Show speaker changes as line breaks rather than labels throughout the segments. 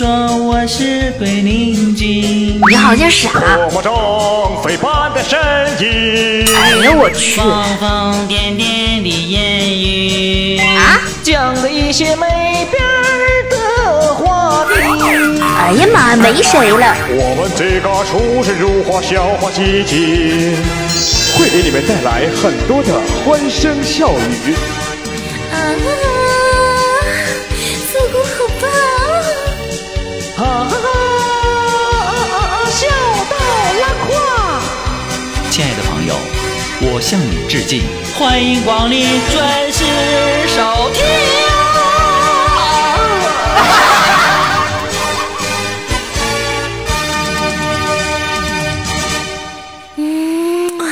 说我是鬼灵精。
你好像傻。
多么中飞般的身影。
哎呀，我去！
疯疯癫癫的言语
啊，
讲了一些没边的话题。
哎呀妈，没谁了。
我们这个出神入化，笑话集锦，会给你们带来很多的欢声笑语。
啊，
我向你致敬，欢迎光临准时收听。
嗯啊，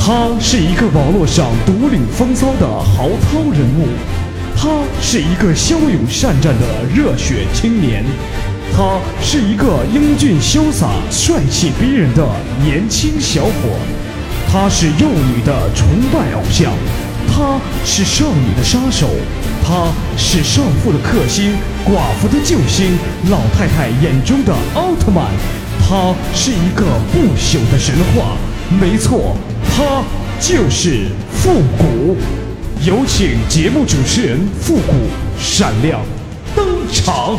他是一个网络上独领风骚的豪操人物，他是一个骁勇善战的热血青年，他是一个英俊潇洒、帅气逼人的年轻小伙，他是幼女的崇拜偶像，他是少女的杀手，他是少妇的克星、寡妇的救星、老太太眼中的奥特曼，他是一个不朽的神话。没错，他就是复古。有请节目主持人复古闪亮。登场。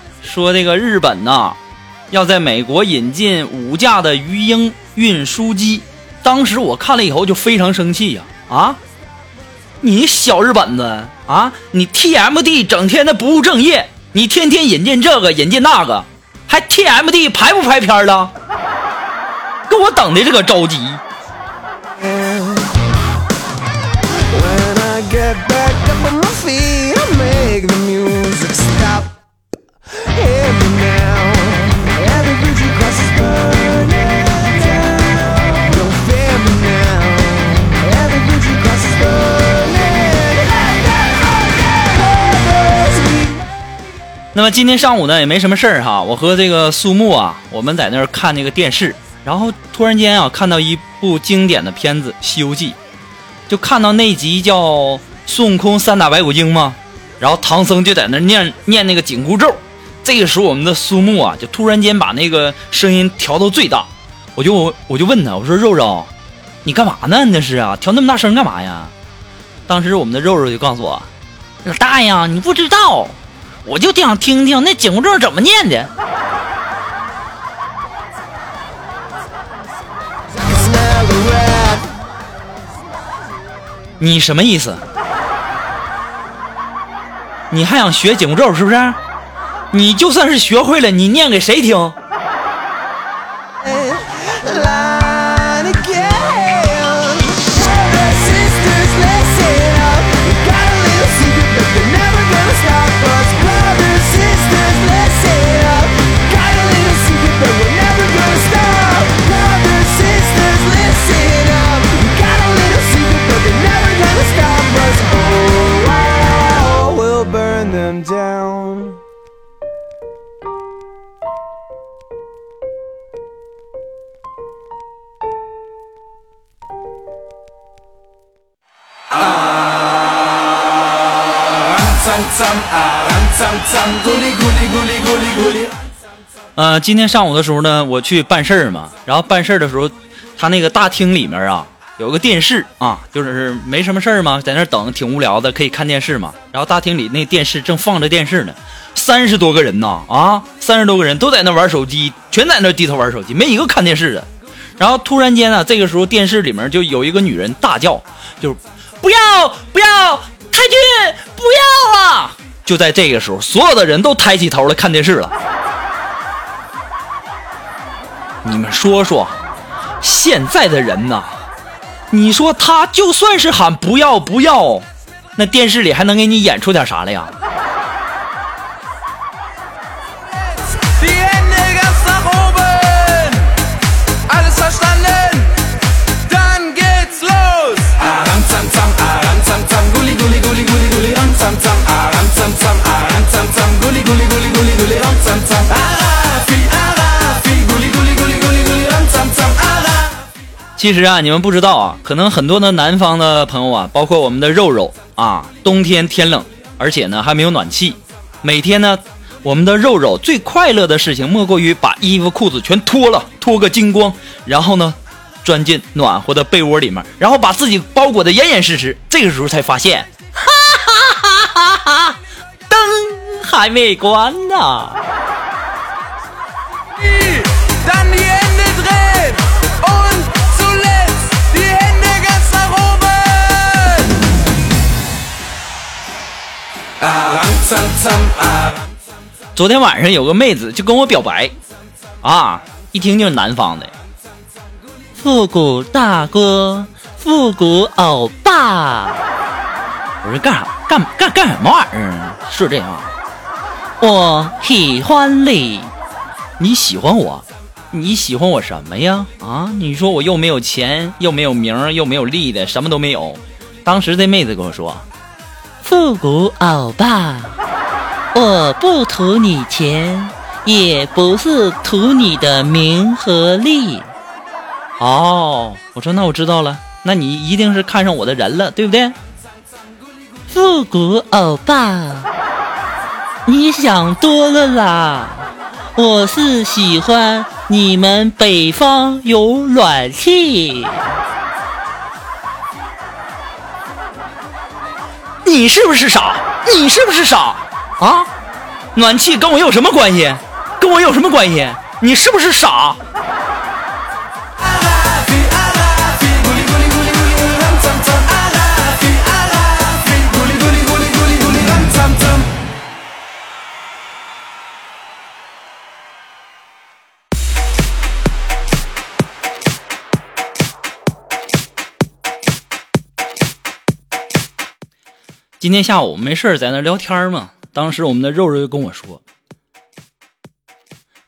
说这个日本呐，要在美国引进五架的鱼鹰运输机。当时我看了以后就非常生气呀、啊！你小日本子啊，你 TMD 整天的不务正业，你天天引进这个引进那个，还 TMD 排不排片了？给我等的这个着急。那么今天上午呢也没什么事儿哈，我和这个苏木啊，我们在那儿看那个电视，然后突然间啊看到一部经典的片子《西游记》，就看到那集叫孙悟空三打白骨精嘛，然后唐僧就在那念 念那个紧箍咒，这个时候我们的苏木啊就突然间把那个声音调到最大，我就我就问他，我说肉肉，你干嘛呢？那是啊，调那么大声干嘛呀？当时我们的肉肉就告诉我，老大呀，你不知道。我就想听听那紧箍咒怎么念的。你什么意思？你还想学紧箍咒是不是？你就算是学会了，你念给谁听？呃，今天上午的时候呢，我去办事儿嘛，然后办事儿的时候，他那个大厅里面啊有个电视啊，就是没什么事儿嘛，在那等挺无聊的，可以看电视嘛。然后大厅里那电视正放着电视呢，三十多个人呐啊，三十多个人都在那玩手机，全在那低头玩手机，没一个看电视的。然后突然间呢，这个时候电视里面就有一个女人大叫，就是不要不要太君，不要啊！就在这个时候，所有的人都抬起头来看电视了。你们说说，现在的人呐，你说他就算是喊不要不要，那电视里还能给你演出点啥来呀？其实啊，你们不知道啊，可能很多的南方的朋友啊，包括我们的肉肉啊，冬天天冷，而且呢还没有暖气，每天呢，我们的肉肉最快乐的事情莫过于把衣服裤子全脱了，脱个精光，然后呢，钻进暖和的被窝里面，然后把自己包裹得严严实实。这个时候才发现，哈哈哈哈哈哈，灯还没关呢。
啊
昨天晚上有个妹子就跟我表白，啊，一听就是南方的，复古大哥，复古欧巴。我说干啥？干干干什么玩意儿？是这样。我喜欢你，你喜欢我？你喜欢我什么呀？啊，你说我又没有钱，又没有名，又没有利的，什么都没有。当时这妹子跟我说：“复古欧巴。”我不图你钱，也不是图你的名和利。哦，我说那我知道了，那你一定是看上我的人了，对不对？复古欧巴，你想多了啦，我是喜欢你们北方有暖气。你是不是傻？你是不是傻？啊，暖气跟我有什么关系？跟我有什么关系？你是不是傻？今天下午没事儿在那聊天嘛，当时我们的肉肉就跟我说：“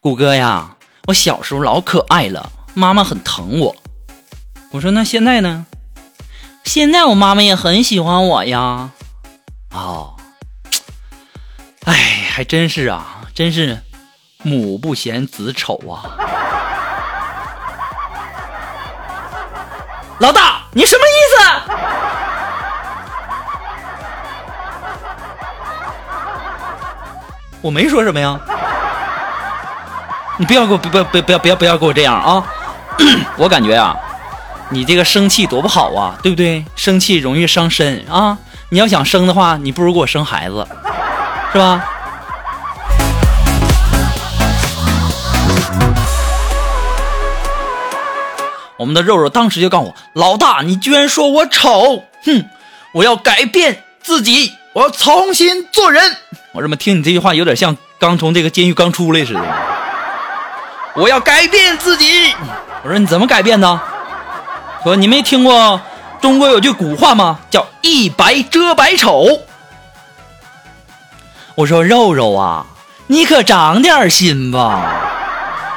谷哥呀，我小时候老可爱了，妈妈很疼我。”我说：“那现在呢？”现在我妈妈也很喜欢我呀。哦，哎，还真是啊，真是母不嫌子丑啊。老大，你什么意思？我没说什么呀，你不要给我不不不不要不要不要给我这样啊！我感觉啊，你这个生气多不好啊，对不对？生气容易伤身啊！你要想生的话，你不如给我生孩子，是吧？我们的肉肉当时就告诉我：“老大，你居然说我丑！哼，我要改变自己，我要重新做人。”我怎么听你这句话，有点像刚从这个监狱刚出来似的。我要改变自己。我说你怎么改变呢？说你没听过中国有句古话吗？叫一白遮百丑。我说肉肉啊，你可长点心吧！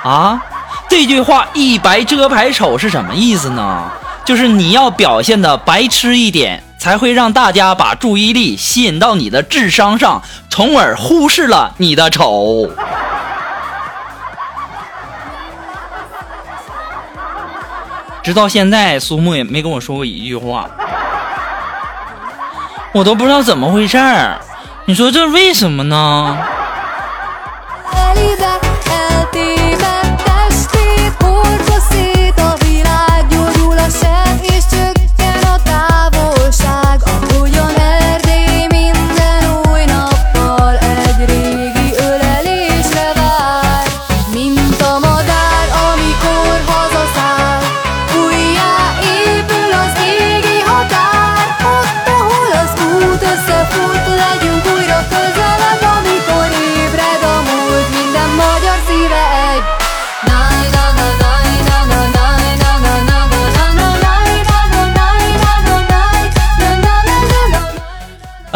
啊，这句话一白遮百丑是什么意思呢？就是你要表现的白痴一点，才会让大家把注意力吸引到你的智商上，从而忽视了你的丑。直到现在，苏木也没跟我说过一句话，我都不知道怎么回事儿。你说这为什么呢？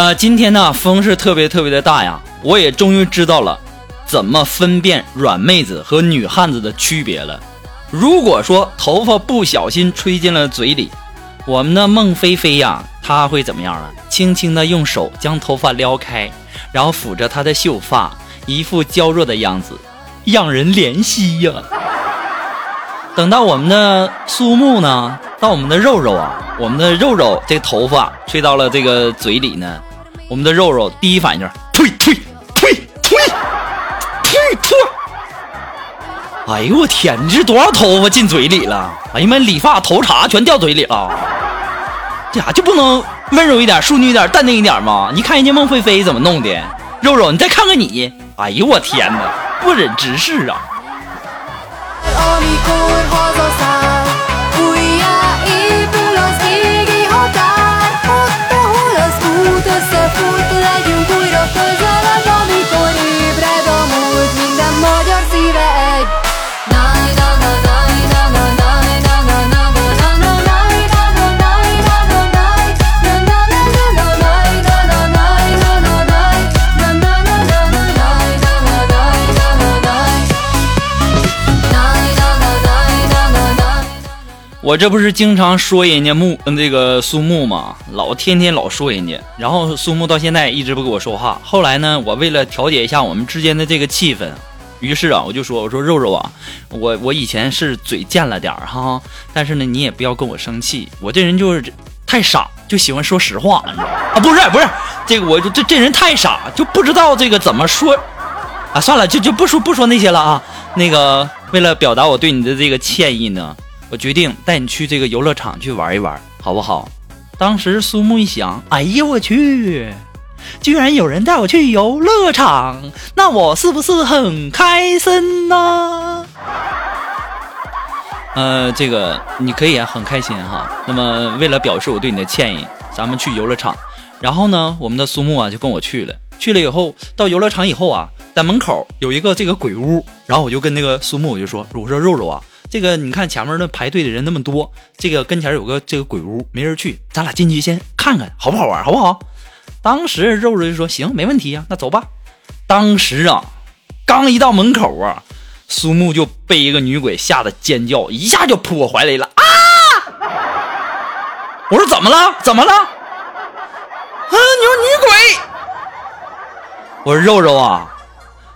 呃，今天呢风是特别特别的大呀，我也终于知道了怎么分辨软妹子和女汉子的区别了。如果说头发不小心吹进了嘴里，我们的孟菲菲呀，她会怎么样啊？轻轻的用手将头发撩开，然后抚着她的秀发，一副娇弱的样子，让人怜惜呀。等到我们的苏木呢，到我们的肉肉啊，我们的肉肉这头发吹到了这个嘴里呢，我们的肉肉第一反应就是退退退退退退。哎呦我天，你这多少头发进嘴里了？哎呀妈，理发头茬全掉嘴里了，这啥就不能温柔一点、淑女一点、淡定一点吗？你看人家孟菲菲怎么弄的，肉肉你再看看你，哎呦我天哪，不忍直视啊！我这不是经常说人家木嗯这个苏木嘛，老天天老说人家，然后苏木到现在一直不跟我说话。后来呢，我为了调节一下我们之间的这个气氛，于是啊，我就说我说肉肉啊，我我以前是嘴贱了点儿哈，但是呢，你也不要跟我生气，我这人就是太傻，就喜欢说实话，你知道吗啊？不是不是，这个我就这这人太傻，就不知道这个怎么说啊。算了，就就不说不说那些了啊。那个为了表达我对你的这个歉意呢。我决定带你去这个游乐场去玩一玩，好不好？当时苏木一想，哎呀我去，居然有人带我去游乐场，那我是不是很开心呢？呃，这个你可以啊，很开心哈。那么为了表示我对你的歉意，咱们去游乐场。然后呢，我们的苏木啊就跟我去了。去了以后，到游乐场以后啊，在门口有一个这个鬼屋，然后我就跟那个苏木我就说，我说肉肉啊。这个你看前面那排队的人那么多，这个跟前有个这个鬼屋没人去，咱俩进去先看看好不好玩，好不好？当时肉肉就说行，没问题呀、那走吧。当时啊，刚一到门口啊，苏木就被一个女鬼吓得尖叫，一下就扑我怀里了啊！我说怎么了？怎么了？啊，你说女鬼！我说肉肉啊，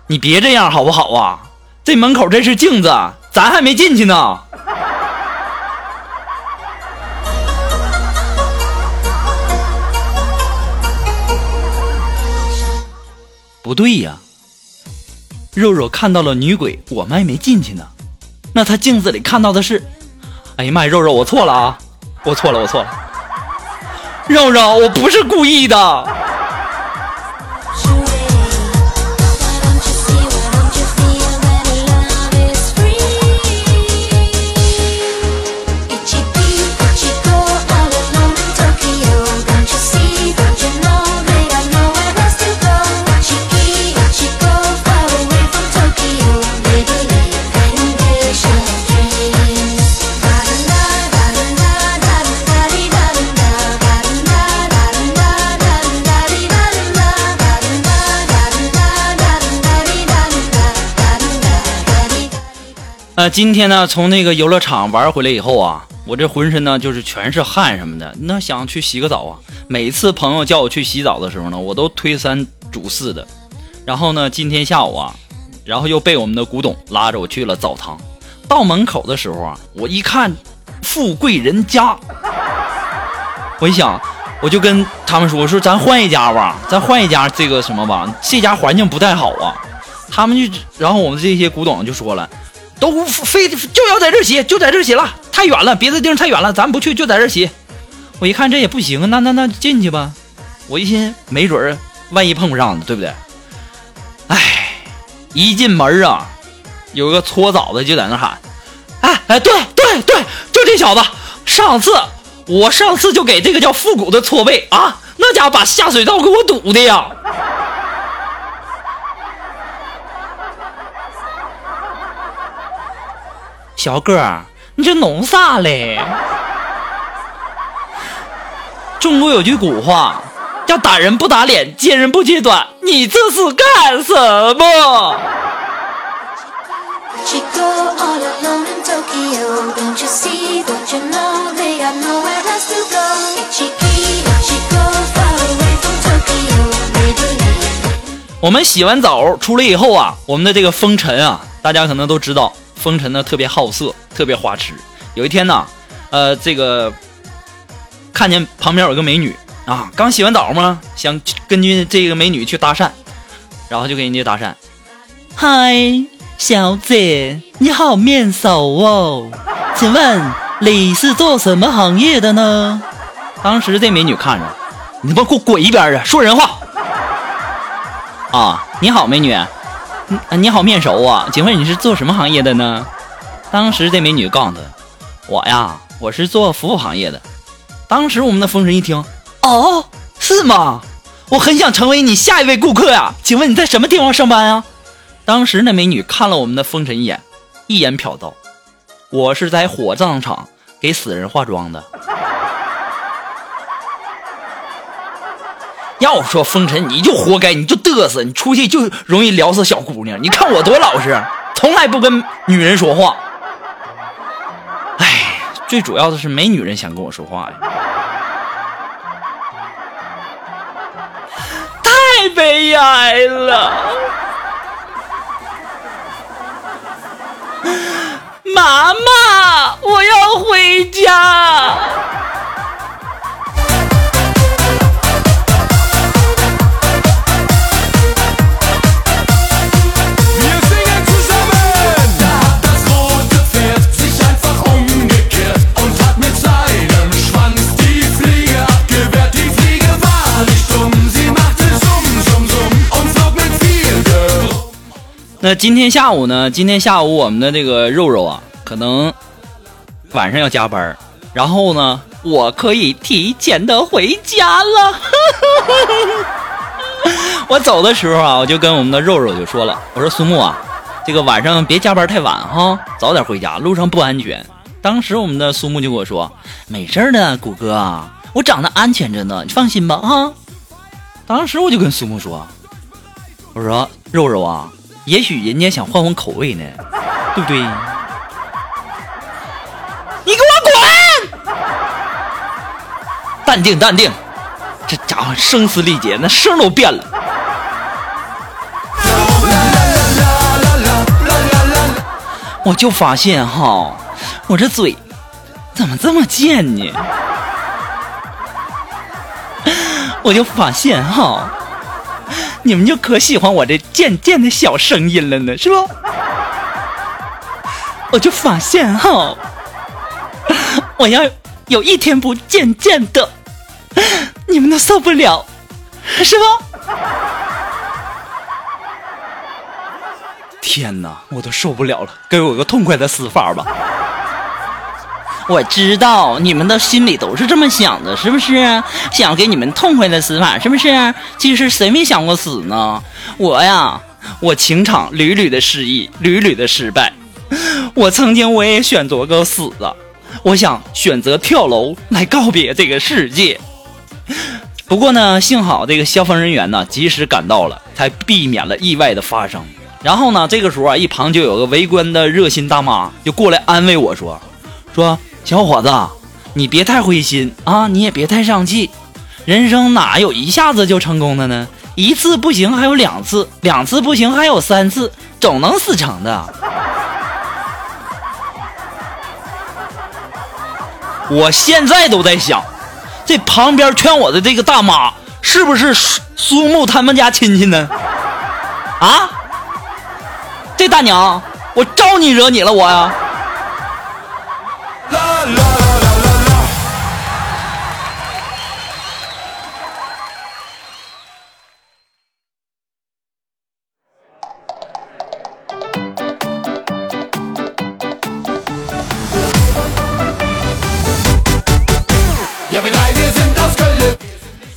你别这样好不好啊？这门口这是镜子。咱还没进去呢。不对呀，肉肉看到了女鬼，我们还没进去呢。那他镜子里看到的是……哎呀妈呀，肉肉，我错了啊！我错了，我错了。肉肉，我不是故意的。呃，今天呢，从那个游乐场玩回来以后啊，我这浑身呢就是全是汗什么的，那想去洗个澡啊。每次朋友叫我去洗澡的时候呢，我都推三阻四的。然后呢，今天下午啊，然后又被我们的古董拉着我去了澡堂。到门口的时候啊，我一看，富贵人家，我一想，我就跟他们说，我说咱换一家吧，咱换一家这个什么吧，这家环境不太好啊。他们就，然后我们这些古董就说了。都非就要在这洗，就在这洗了，太远了，别的地方太远了，咱不去，就在这洗。我一看这也不行，那那那进去吧。我一寻，没准儿万一碰不上呢，对不对？哎，一进门啊，有个搓澡的就在那喊：“哎哎，对对对，就这小子，上次我上次就给这个叫复古的搓背啊，那家伙把下水道给我堵的呀。”小哥儿你这弄啥嘞？中国有句古话叫打人不打脸揭人不揭短你这是干什么？我们洗完澡出来以后啊我们的这个风尘啊大家可能都知道风尘呢特别好色，特别花痴。有一天呢，呃，这个看见旁边有个美女啊，刚洗完澡嘛，想根据这个美女去搭讪，然后就跟人家搭讪，嗨，小姐，你好面熟哦，请问你是做什么行业的呢？当时这美女看着，你他妈给我滚一边去，说人话。啊，你好，美女，你好面熟啊，请问你是做什么行业的呢？当时这美女告诉他，我呀，我是做服务行业的。当时我们的风神一听，哦，是吗？我很想成为你下一位顾客呀，请问你在什么地方上班啊？当时那美女看了我们的风神一眼，一眼瞟到，我是在火葬场给死人化妆的。要说风尘，你就活该，你就嘚瑟，你出去就容易撩死小姑娘。你看我多老实，从来不跟女人说话。哎，最主要的是没女人想跟我说话呀，太悲哀了。妈妈，我要回家。那今天下午呢？今天下午我们的这个肉肉啊，可能晚上要加班，然后呢，我可以提前的回家了。我走的时候啊，我就跟我们的肉肉就说了，我说苏木啊，这个晚上别加班太晚哈，早点回家，路上不安全。当时我们的苏木就跟我说，没事的，谷哥啊，我长得安全着呢，你放心吧啊。当时我就跟苏木说，我说肉肉啊，也许人家想换换口味呢，对不对？你给我滚！淡定淡定，这家伙声嘶力竭，那声都变了。我就发现哈，我这嘴怎么这么贱呢？我就发现哈，你们就可喜欢我这贱贱的小声音了呢，是不？我就发现哈，我要有一天不渐渐的，你们都受不了，是不？天哪，我都受不了了，给我个痛快的死法吧！我知道你们的心里都是这么想的，是不是？想给你们痛快的死法，是不是？其实谁没想过死呢？我呀，我情场屡屡的失意，屡屡的失败。我曾经我也选择过死啊，我想选择跳楼来告别这个世界。不过呢，幸好这个消防人员呢及时赶到了，才避免了意外的发生。然后呢，这个时候啊，一旁就有个围观的热心大妈就过来安慰我说：“说小伙子，你别太灰心啊，你也别太丧气，人生哪有一下子就成功的呢？一次不行还有两次，两次不行还有三次，总能死成的。”我现在都在想，这旁边劝我的这个大妈是不是苏苏木他们家亲戚呢？啊？这大娘，我招你惹你了我呀？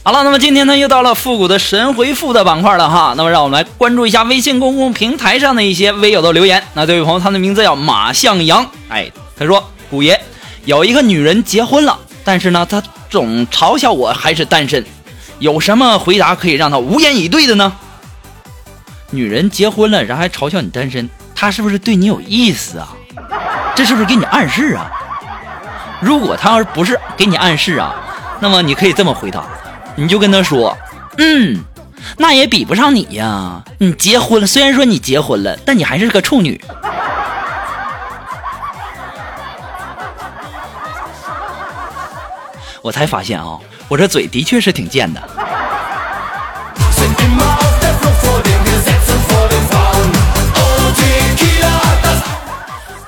好了，那么今天呢，又到了复古的神回复的板块了哈。那么让我们来关注一下微信公共平台上的一些微友的留言。那这位朋友，他的名字叫马向阳，哎，他说：“古爷，有一个女人结婚了，但是呢，她总嘲笑我还是单身。有什么回答可以让他无言以对的呢？女人结婚了，然后还嘲笑你单身，她是不是对你有意思啊？这是不是给你暗示啊？如果她要是不是给你暗示啊，那么你可以这么回答，你就跟他说，嗯，那也比不上你呀。你结婚了，虽然说你结婚了，但你还是个处女。我才发现啊，我这嘴的确是挺贱的。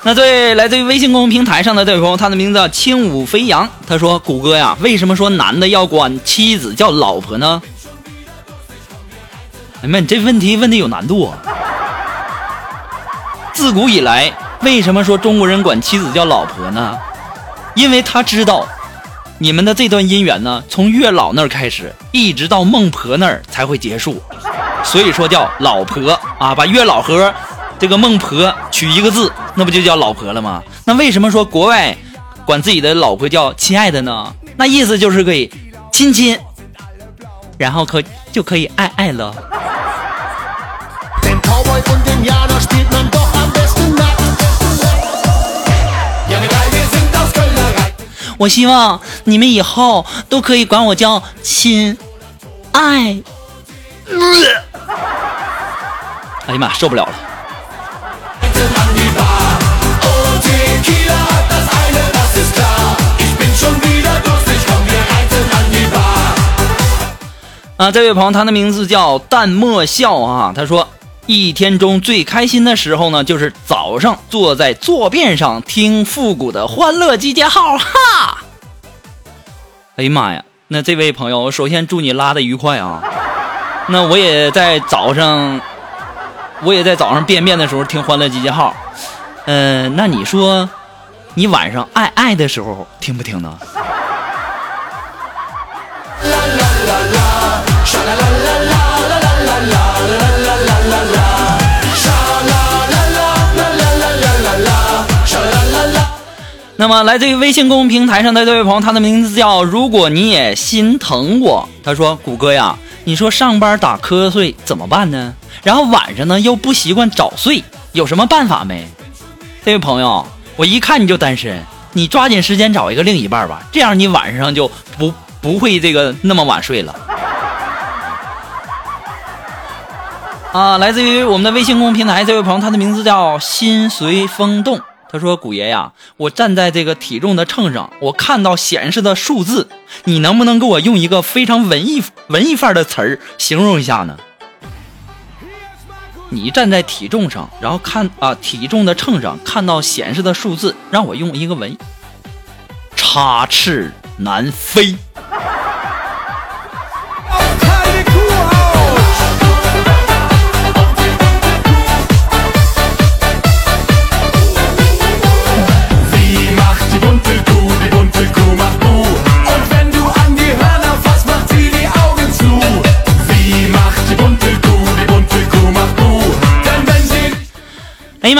那对来自于微信公众平台上的这位朋友，他的名字叫轻舞飞扬。他说：“谷歌呀，为什么说男的要管妻子叫老婆呢？”哎妈，你这问题问的有难度啊！自古以来，为什么说中国人管妻子叫老婆呢？因为他知道，你们的这段姻缘呢，从月老那儿开始，一直到孟婆那儿才会结束，所以说叫老婆啊，把月老和这个孟婆取一个字，那不就叫老婆了吗？那为什么说国外管自己的老婆叫亲爱的呢？那意思就是可以亲亲然后可就可以爱爱了。我希望你们以后都可以管我叫亲爱。哎呀妈受不了了。啊，这位朋友，他的名字叫淡漠笑啊。他说，一天中最开心的时候呢，就是早上坐在坐便上听复古的《欢乐集结号》哈。哎呀妈呀！那这位朋友，首先祝你拉的愉快啊。那我也在早上，我也在早上便便的时候听《欢乐集结号》。嗯、那你说，你晚上爱爱的时候听不听呢？那么，来自于微信公众平台上的这位朋友，他的名字叫“如果你也心疼我”。他说：“谷歌呀，你说上班打瞌睡怎么办呢？然后晚上呢又不习惯早睡，有什么办法没？”这位朋友，我一看你就单身，你抓紧时间找一个另一半吧，这样你晚上就不不会这个那么晚睡了。啊，来自于我们的微信公众平台这位朋友，他的名字叫心随风动。他说：“古爷呀，我站在这个体重的秤上，我看到显示的数字，你能不能给我用一个非常文艺文艺范的词儿形容一下呢？”你站在体重上，然后看啊体重的秤上看到显示的数字，让我用一个文，插翅难飞。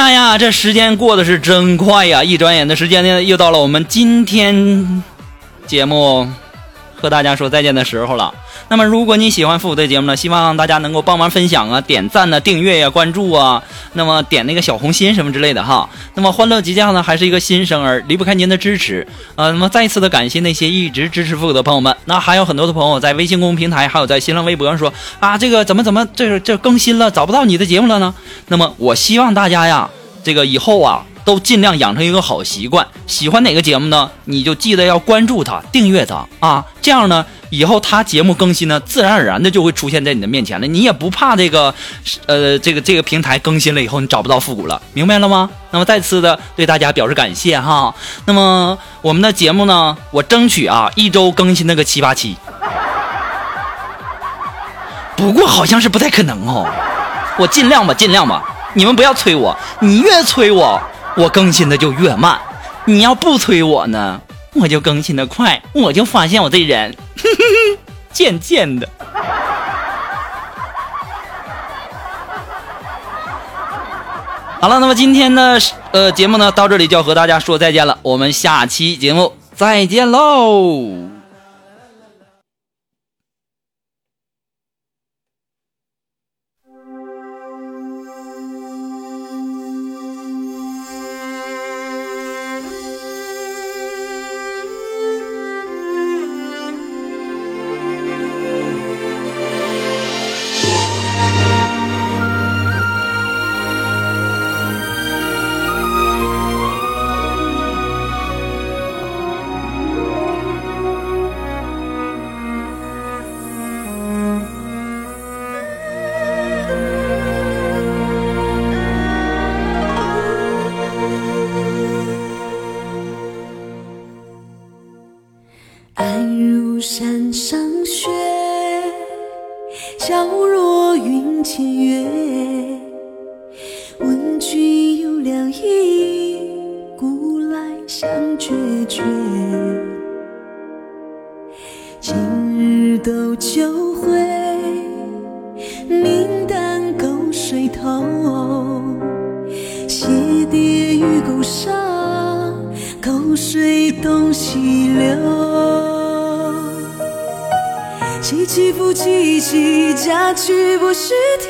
妈呀，这时间过得是真快呀！一转眼的时间呢，又到了我们今天节目和大家说再见的时候了。那么，如果你喜欢复古的节目呢，希望大家能够帮忙分享啊、点赞呢、订阅呀、关注啊，那么点那个小红心什么之类的哈。那么，欢乐集结号呢还是一个新生儿，离不开您的支持。呃，那么再次的感谢那些一直支持复古的朋友们。那还有很多的朋友在微信公众平台，还有在新浪微博上说啊，这个怎么怎么这这更新了，找不到你的节目了呢？那么，我希望大家呀，这个以后啊。都尽量养成一个好习惯，喜欢哪个节目呢？你就记得要关注它、订阅它啊，这样呢，以后它节目更新呢，自然而然的就会出现在你的面前了。你也不怕这个，呃，这个这个平台更新了以后你找不到复古了，明白了吗？那么再次的对大家表示感谢哈。那么我们的节目呢，我争取啊一周更新那个七八期，不过好像是不太可能哦。我尽量吧，尽量吧。你们不要催我，你越催我，我更新的就越慢。你要不催我呢，我就更新的快。我就发现我这人，贱贱的。好了，那么今天的呃节目呢，到这里就要和大家说再见了。我们下期节目再见喽。
起，嫁娶不须啼。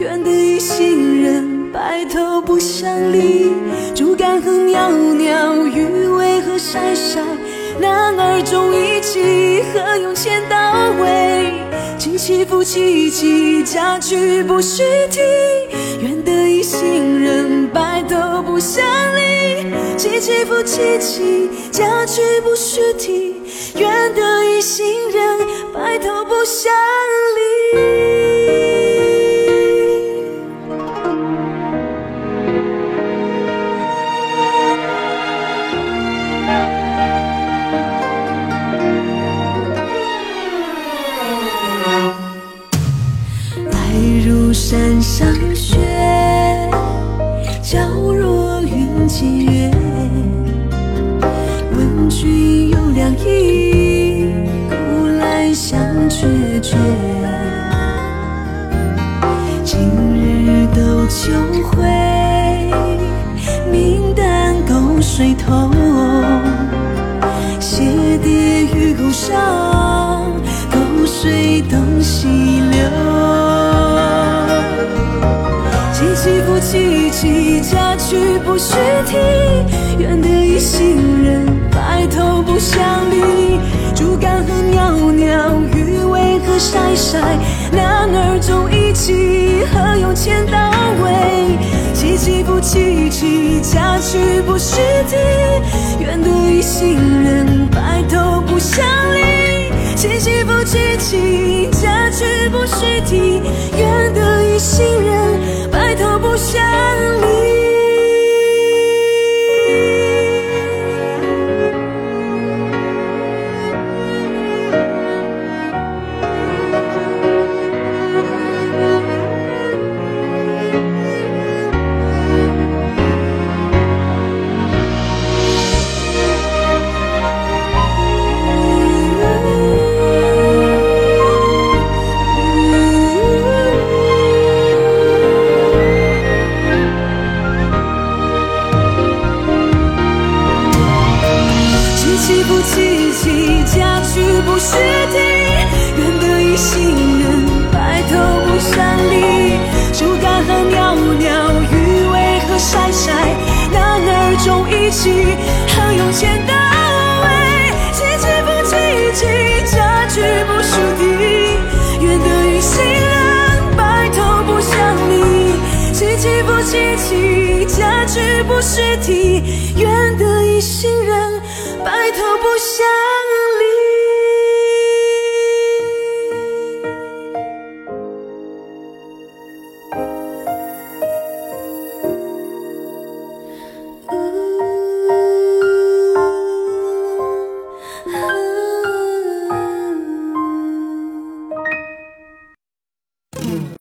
愿得一心人，白头不相离。竹竿和袅袅，鱼尾和晒晒。男儿重义气，何用千刀为？起起伏起起，嫁娶不须啼。愿得一心人，白头不相离。起起伏起起，嫁娶不须啼。愿得一心人，白头不相离。晒。男儿重义气，何用钱刀为？起起不起起，家去不须啼。愿得一心人，白头不相离。起起不起起，家去不须啼。愿得一心人，不须啼。愿得一心人，白头不相离。竹竿和袅袅，鱼尾和晒晒。男儿重义气，何用千刀为？起起伏起起，嫁娶不须啼。愿得一心人，白头不相离。起起伏起起，嫁娶不须啼。愿得，